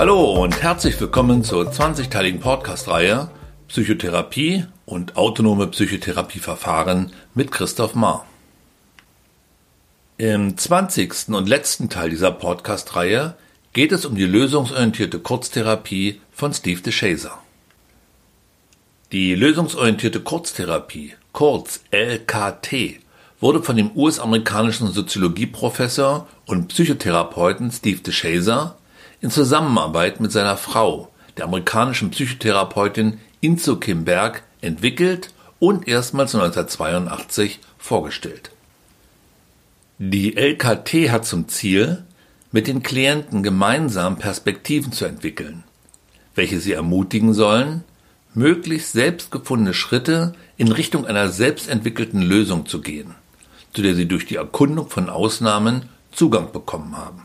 Hallo und herzlich willkommen zur 20-teiligen Podcast-Reihe Psychotherapie und autonome Psychotherapieverfahren mit Christoph Mahr. Im 20. und letzten Teil dieser Podcast-Reihe geht es um die lösungsorientierte Kurztherapie von Steve DeShazer. Die lösungsorientierte Kurztherapie, kurz LKT, wurde von dem US-amerikanischen Soziologieprofessor und Psychotherapeuten Steve DeShazer in Zusammenarbeit mit seiner Frau, der amerikanischen Psychotherapeutin Inzo Kim Berg, entwickelt und erstmals 1982 vorgestellt. Die LKT hat zum Ziel, mit den Klienten gemeinsam Perspektiven zu entwickeln, welche sie ermutigen sollen, möglichst selbstgefundene Schritte in Richtung einer selbstentwickelten Lösung zu gehen, zu der sie durch die Erkundung von Ausnahmen Zugang bekommen haben.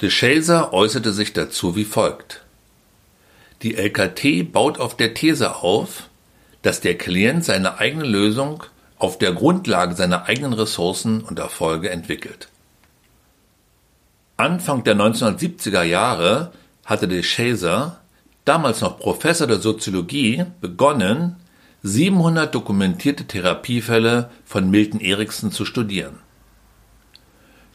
De Shazer äußerte sich dazu wie folgt. Die LKT baut auf der These auf, dass der Klient seine eigene Lösung auf der Grundlage seiner eigenen Ressourcen und Erfolge entwickelt. Anfang der 1970er Jahre hatte de Shazer, damals noch Professor der Soziologie, begonnen, 700 dokumentierte Therapiefälle von Milton Erickson zu studieren.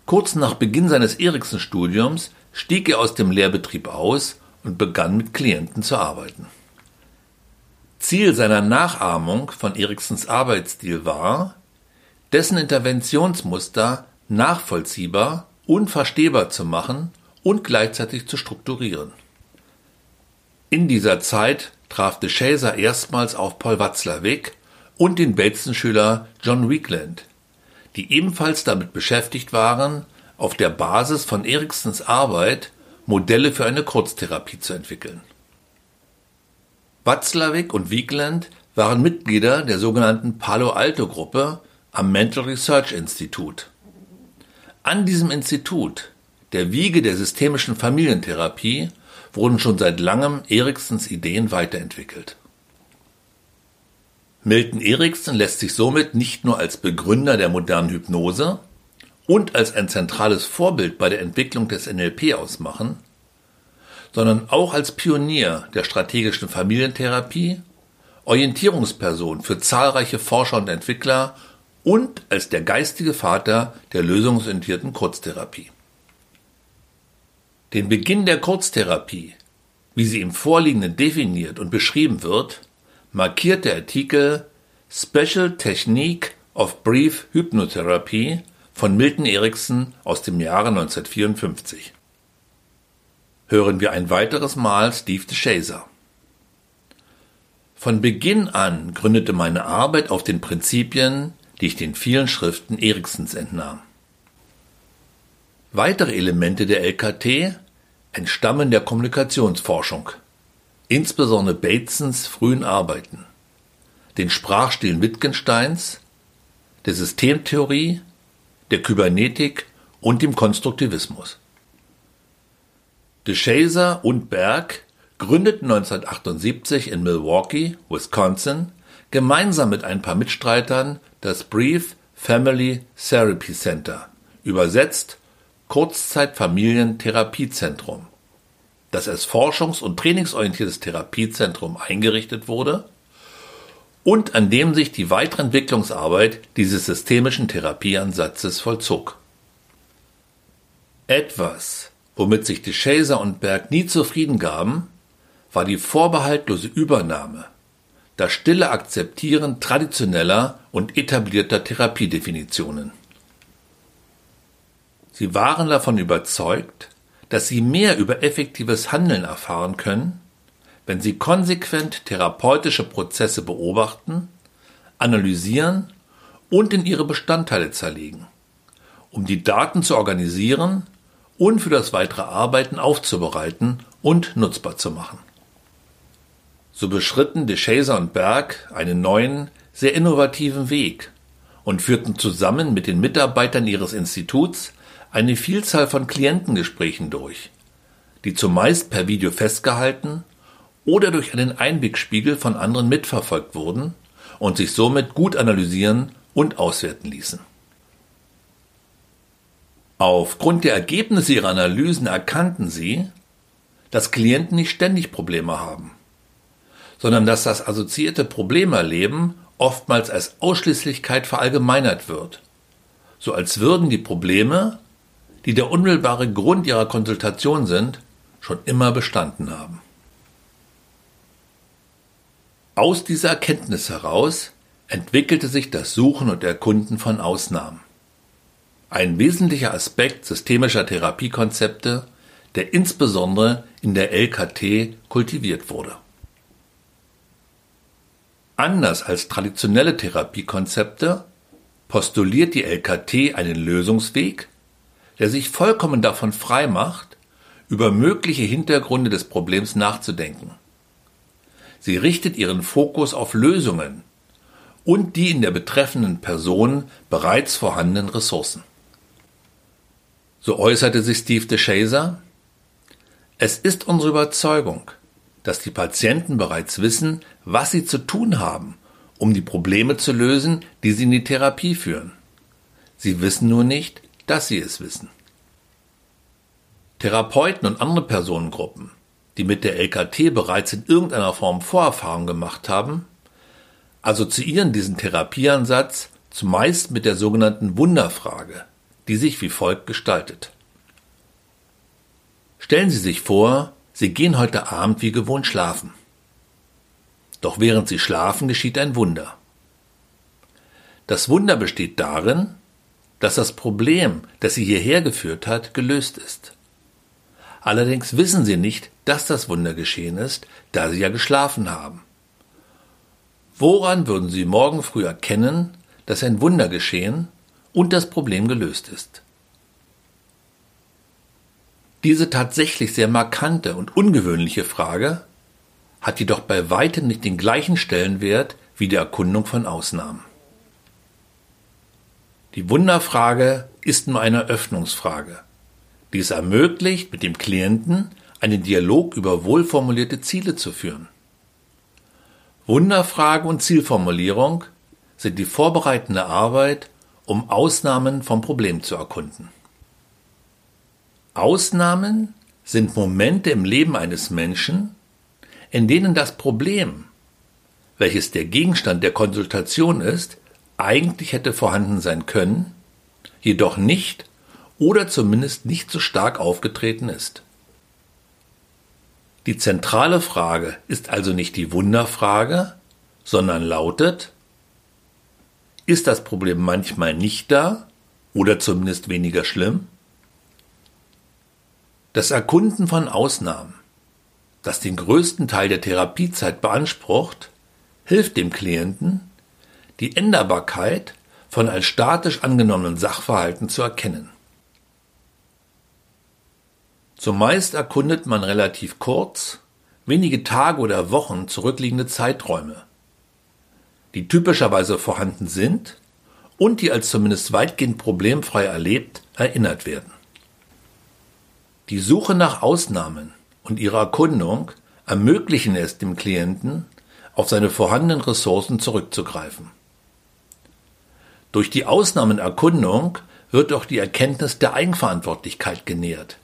Kurz nach Beginn seines Erickson-Studiums stieg er aus dem Lehrbetrieb aus und begann mit Klienten zu arbeiten. Ziel seiner Nachahmung von Eriksons Arbeitsstil war, dessen Interventionsmuster nachvollziehbar und verstehbar zu machen und gleichzeitig zu strukturieren. In dieser Zeit traf de Shazer erstmals auf Paul Watzlawick und den Bateson-Schüler John Weekland, die ebenfalls damit beschäftigt waren, auf der Basis von Eriksons Arbeit Modelle für eine Kurztherapie zu entwickeln. Watzlawick und Wiegland waren Mitglieder der sogenannten Palo Alto Gruppe am Mental Research Institute. An diesem Institut, der Wiege der systemischen Familientherapie, wurden schon seit langem Eriksons Ideen weiterentwickelt. Milton Erickson lässt sich somit nicht nur als Begründer der modernen Hypnose und als ein zentrales Vorbild bei der Entwicklung des NLP ausmachen, sondern auch als Pionier der strategischen Familientherapie, Orientierungsperson für zahlreiche Forscher und Entwickler und als der geistige Vater der lösungsorientierten Kurztherapie. Den Beginn der Kurztherapie, wie sie im Vorliegenden definiert und beschrieben wird, markiert der Artikel Special Technique of Brief Hypnotherapy von Milton Erickson aus dem Jahre 1954 hören wir ein weiteres Mal Steve DeShazer. Von Beginn an gründete meine Arbeit auf den Prinzipien, die ich den vielen Schriften Eriksons entnahm. Weitere Elemente der LKT entstammen der Kommunikationsforschung, insbesondere Batesons frühen Arbeiten, den Sprachstilen Wittgensteins, der Systemtheorie, der Kybernetik und dem Konstruktivismus. DeShazer und Berg gründeten 1978 in Milwaukee, Wisconsin, gemeinsam mit ein paar Mitstreitern das Brief Family Therapy Center, übersetzt Kurzzeitfamilientherapiezentrum, das als forschungs- und trainingsorientiertes Therapiezentrum eingerichtet wurde und an dem sich die weitere Entwicklungsarbeit dieses systemischen Therapieansatzes vollzog. Etwas, Womit sich die Chaser und Berg nie zufrieden gaben, war die vorbehaltlose Übernahme, das stille Akzeptieren traditioneller und etablierter Therapiedefinitionen. Sie waren davon überzeugt, dass sie mehr über effektives Handeln erfahren können, wenn sie konsequent therapeutische Prozesse beobachten, analysieren und in ihre Bestandteile zerlegen, um die Daten zu organisieren und für das weitere Arbeiten aufzubereiten und nutzbar zu machen. So beschritten de Chaser und Berg einen neuen, sehr innovativen Weg und führten zusammen mit den Mitarbeitern ihres Instituts eine Vielzahl von Klientengesprächen durch, die zumeist per Video festgehalten oder durch einen Einwegspiegel von anderen mitverfolgt wurden und sich somit gut analysieren und auswerten ließen. Aufgrund der Ergebnisse ihrer Analysen erkannten sie, dass Klienten nicht ständig Probleme haben, sondern dass das assoziierte Problemerleben oftmals als Ausschließlichkeit verallgemeinert wird, so als würden die Probleme, die der unmittelbare Grund ihrer Konsultation sind, schon immer bestanden haben. Aus dieser Erkenntnis heraus entwickelte sich das Suchen und Erkunden von Ausnahmen. Ein wesentlicher Aspekt systemischer Therapiekonzepte, der insbesondere in der LKT kultiviert wurde. Anders als traditionelle Therapiekonzepte postuliert die LKT einen Lösungsweg, der sich vollkommen davon frei macht, über mögliche Hintergründe des Problems nachzudenken. Sie richtet ihren Fokus auf Lösungen und die in der betreffenden Person bereits vorhandenen Ressourcen. So äußerte sich Steve DeShazer, es ist unsere Überzeugung, dass die Patienten bereits wissen, was sie zu tun haben, um die Probleme zu lösen, die sie in die Therapie führen. Sie wissen nur nicht, dass sie es wissen. Therapeuten und andere Personengruppen, die mit der LKT bereits in irgendeiner Form Vorerfahrung gemacht haben, assoziieren diesen Therapieansatz zumeist mit der sogenannten Wunderfrage, die sich wie folgt gestaltet. Stellen Sie sich vor, Sie gehen heute Abend wie gewohnt schlafen. Doch während Sie schlafen geschieht ein Wunder. Das Wunder besteht darin, dass das Problem, das Sie hierher geführt hat, gelöst ist. Allerdings wissen Sie nicht, dass das Wunder geschehen ist, da Sie ja geschlafen haben. Woran würden Sie morgen früh erkennen, dass ein Wunder geschehen und das Problem gelöst ist? Diese tatsächlich sehr markante und ungewöhnliche Frage hat jedoch bei weitem nicht den gleichen Stellenwert wie die Erkundung von Ausnahmen. Die Wunderfrage ist nur eine Öffnungsfrage, die es ermöglicht, mit dem Klienten einen Dialog über wohlformulierte Ziele zu führen. Wunderfrage und Zielformulierung sind die vorbereitende Arbeit, um Ausnahmen vom Problem zu erkunden. Ausnahmen sind Momente im Leben eines Menschen, in denen das Problem, welches der Gegenstand der Konsultation ist, eigentlich hätte vorhanden sein können, jedoch nicht oder zumindest nicht so stark aufgetreten ist. Die zentrale Frage ist also nicht die Wunderfrage, sondern lautet, ist das Problem manchmal nicht da oder zumindest weniger schlimm? Das Erkunden von Ausnahmen, das den größten Teil der Therapiezeit beansprucht, hilft dem Klienten, die Änderbarkeit von als statisch angenommenen Sachverhalten zu erkennen. Zumeist erkundet man relativ kurz, wenige Tage oder Wochen zurückliegende Zeiträume, die typischerweise vorhanden sind und die als zumindest weitgehend problemfrei erlebt erinnert werden. Die Suche nach Ausnahmen und ihre Erkundung ermöglichen es dem Klienten, auf seine vorhandenen Ressourcen zurückzugreifen. Durch die Ausnahmenerkundung wird auch die Erkenntnis der Eigenverantwortlichkeit genährt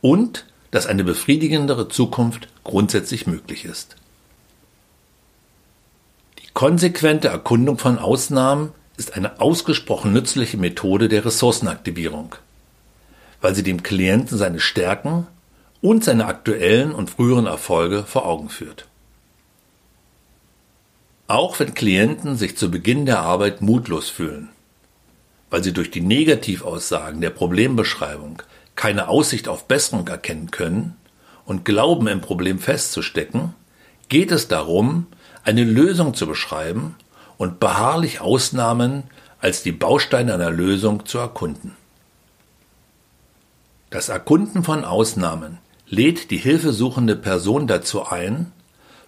und dass eine befriedigendere Zukunft grundsätzlich möglich ist. Die konsequente Erkundung von Ausnahmen ist eine ausgesprochen nützliche Methode der Ressourcenaktivierung weil sie dem Klienten seine Stärken und seine aktuellen und früheren Erfolge vor Augen führt. Auch wenn Klienten sich zu Beginn der Arbeit mutlos fühlen, weil sie durch die Negativaussagen der Problembeschreibung keine Aussicht auf Besserung erkennen können und glauben im Problem festzustecken, geht es darum, eine Lösung zu beschreiben und beharrlich Ausnahmen als die Bausteine einer Lösung zu erkunden. Das Erkunden von Ausnahmen lädt die hilfesuchende Person dazu ein,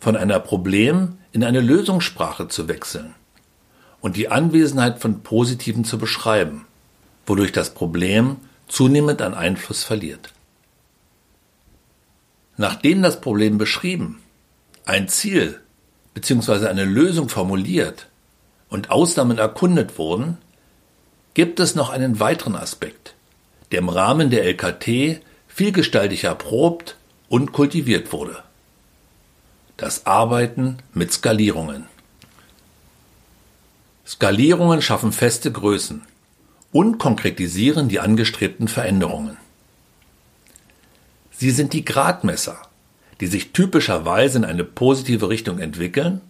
von einer Problem in eine Lösungssprache zu wechseln und die Anwesenheit von Positiven zu beschreiben, wodurch das Problem zunehmend an Einfluss verliert. Nachdem das Problem beschrieben, ein Ziel bzw. eine Lösung formuliert und Ausnahmen erkundet wurden, gibt es noch einen weiteren Aspekt, der im Rahmen der LKT vielgestaltig erprobt und kultiviert wurde. Das Arbeiten mit Skalierungen. Skalierungen schaffen feste Größen und konkretisieren die angestrebten Veränderungen. Sie sind die Gradmesser, die sich typischerweise in eine positive Richtung entwickeln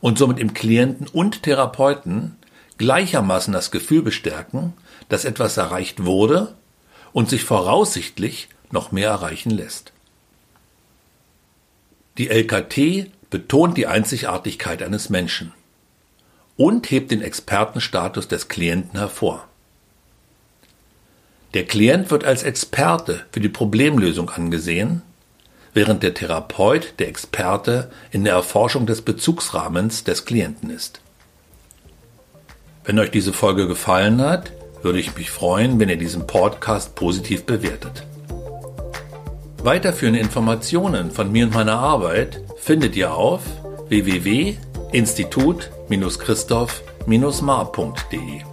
und somit im Klienten und Therapeuten gleichermaßen das Gefühl bestärken, dass etwas erreicht wurde und sich voraussichtlich noch mehr erreichen lässt. Die LKT betont die Einzigartigkeit eines Menschen und hebt den Expertenstatus des Klienten hervor. Der Klient wird als Experte für die Problemlösung angesehen, während der Therapeut der Experte in der Erforschung des Bezugsrahmens des Klienten ist. Wenn euch diese Folge gefallen hat, würde ich mich freuen, wenn ihr diesen Podcast positiv bewertet. Weiterführende Informationen von mir und meiner Arbeit findet ihr auf www.institut-christoph-mar.de.